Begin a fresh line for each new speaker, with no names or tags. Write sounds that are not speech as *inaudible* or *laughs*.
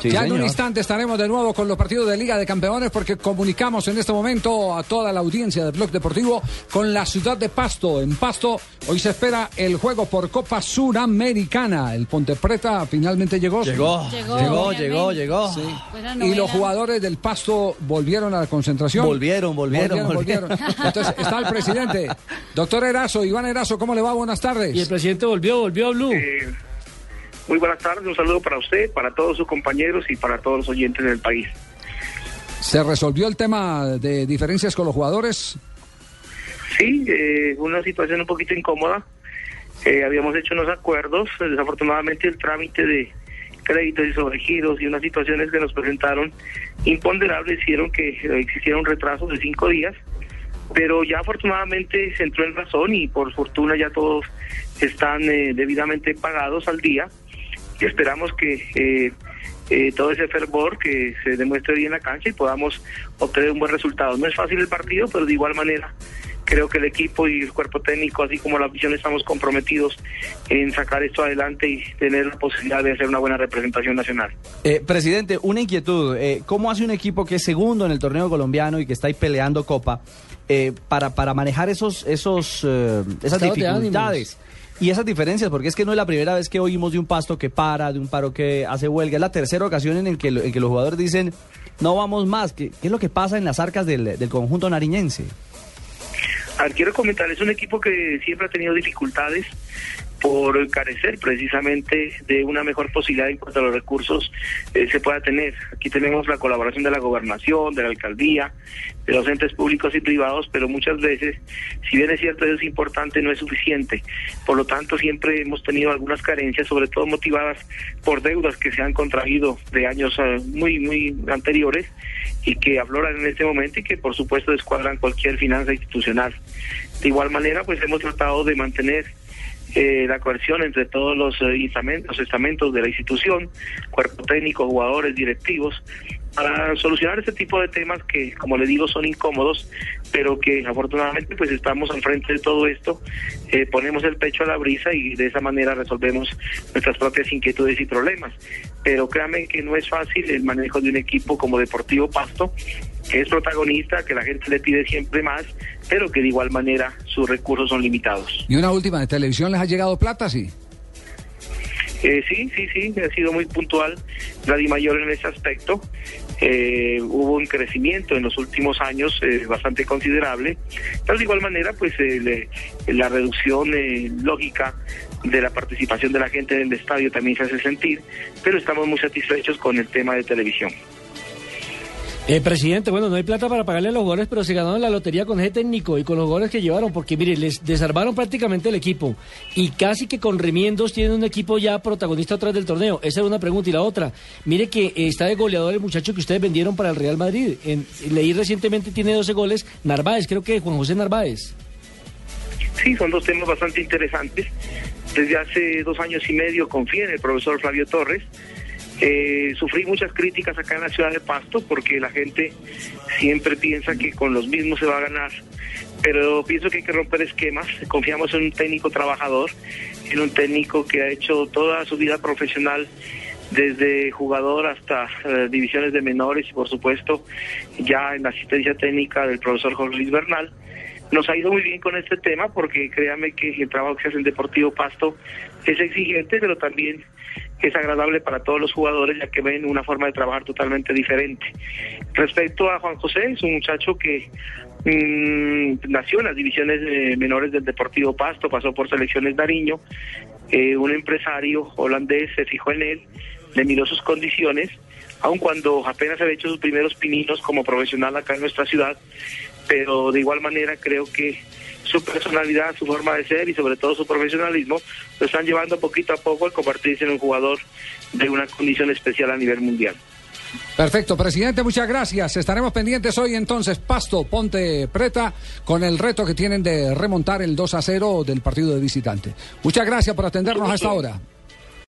Sí, ya en un instante estaremos de nuevo con los partidos de Liga de Campeones porque comunicamos en este momento a toda la audiencia del Blog Deportivo con la ciudad de Pasto. En Pasto hoy se espera el juego por Copa Suramericana. El Ponte Preta finalmente llegó.
Llegó, llegó, llegó, llegó. Sí.
Y los jugadores del Pasto volvieron a la concentración.
Volvieron, volvieron,
volvieron. Entonces está el presidente. *laughs* Doctor Erazo, Iván Erazo, ¿cómo le va? Buenas tardes.
Y el presidente volvió, volvió a Blue.
Eh, muy buenas tardes, un saludo para usted, para todos sus compañeros y para todos los oyentes del país.
¿Se resolvió el tema de diferencias con los jugadores?
Sí, eh, una situación un poquito incómoda. Eh, habíamos hecho unos acuerdos, desafortunadamente el trámite de créditos y sobregiros y unas situaciones que nos presentaron imponderables hicieron que existiera un retraso de cinco días, pero ya afortunadamente se entró en razón y por fortuna ya todos están eh, debidamente pagados al día y esperamos que eh, eh, todo ese fervor que se demuestre bien en la cancha y podamos obtener un buen resultado. No es fácil el partido, pero de igual manera creo que el equipo y el cuerpo técnico, así como la afición, estamos comprometidos en sacar esto adelante y tener la posibilidad de hacer una buena representación nacional.
Eh, presidente, una inquietud. Eh, ¿Cómo hace un equipo que es segundo en el torneo colombiano y que está ahí peleando Copa eh, para, para manejar esos, esos, esas dificultades? Y esas diferencias, porque es que no es la primera vez que oímos de un pasto que para, de un paro que hace huelga, es la tercera ocasión en el que, en que los jugadores dicen, no vamos más. ¿Qué, ¿Qué, es lo que pasa en las arcas del, del conjunto nariñense?
Quiero comentar, es un equipo que siempre ha tenido dificultades por carecer precisamente de una mejor posibilidad en cuanto a los recursos eh, se pueda tener. Aquí tenemos la colaboración de la gobernación, de la alcaldía, de los entes públicos y privados, pero muchas veces, si bien es cierto eso es importante, no es suficiente. Por lo tanto, siempre hemos tenido algunas carencias, sobre todo motivadas por deudas que se han contraído de años eh, muy, muy anteriores y que afloran en este momento y que por supuesto descuadran cualquier finanza institucional. De igual manera, pues hemos tratado de mantener eh, la coerción entre todos los, eh, los estamentos de la institución, cuerpo técnico, jugadores, directivos, para solucionar este tipo de temas que, como le digo, son incómodos, pero que afortunadamente pues estamos al frente de todo esto, eh, ponemos el pecho a la brisa y de esa manera resolvemos nuestras propias inquietudes y problemas. Pero créanme que no es fácil el manejo de un equipo como Deportivo Pasto, que es protagonista, que la gente le pide siempre más, pero que de igual manera sus recursos son limitados.
Y una última, ¿de televisión les ha llegado plata, sí?
Eh, sí, sí, sí, ha sido muy puntual la Mayor en ese aspecto. Eh, hubo un crecimiento en los últimos años eh, bastante considerable, pero de igual manera, pues eh, la reducción eh, lógica de la participación de la gente en el estadio también se hace sentir, pero estamos muy satisfechos con el tema de televisión.
Eh, presidente, bueno, no hay plata para pagarle a los jugadores, pero se ganaron la lotería con ese técnico y con los jugadores que llevaron, porque mire, les desarmaron prácticamente el equipo y casi que con remiendos tienen un equipo ya protagonista atrás del torneo. Esa es una pregunta. Y la otra, mire que está de goleador el muchacho que ustedes vendieron para el Real Madrid. Leí recientemente tiene 12 goles, Narváez, creo que Juan José Narváez.
Sí, son dos temas bastante interesantes. Desde hace dos años y medio confío en el profesor Flavio Torres eh, sufrí muchas críticas acá en la ciudad de Pasto porque la gente siempre piensa que con los mismos se va a ganar, pero pienso que hay que romper esquemas. Confiamos en un técnico trabajador, en un técnico que ha hecho toda su vida profesional desde jugador hasta eh, divisiones de menores y por supuesto ya en la asistencia técnica del profesor Jorge Luis Bernal. Nos ha ido muy bien con este tema porque créame que el trabajo que hace el Deportivo Pasto es exigente, pero también es agradable para todos los jugadores ya que ven una forma de trabajar totalmente diferente. Respecto a Juan José, es un muchacho que mmm, nació en las divisiones menores del Deportivo Pasto, pasó por selecciones Nariño, eh, un empresario holandés se fijó en él, le miró sus condiciones, aun cuando apenas había hecho sus primeros pininos como profesional acá en nuestra ciudad, pero de igual manera creo que su personalidad, su forma de ser y sobre todo su profesionalismo lo están llevando poquito a poco a convertirse en un jugador de una condición especial a nivel mundial.
Perfecto, presidente, muchas gracias. Estaremos pendientes hoy entonces, Pasto, Ponte Preta, con el reto que tienen de remontar el 2 a 0 del partido de visitante. Muchas gracias por atendernos hasta ahora.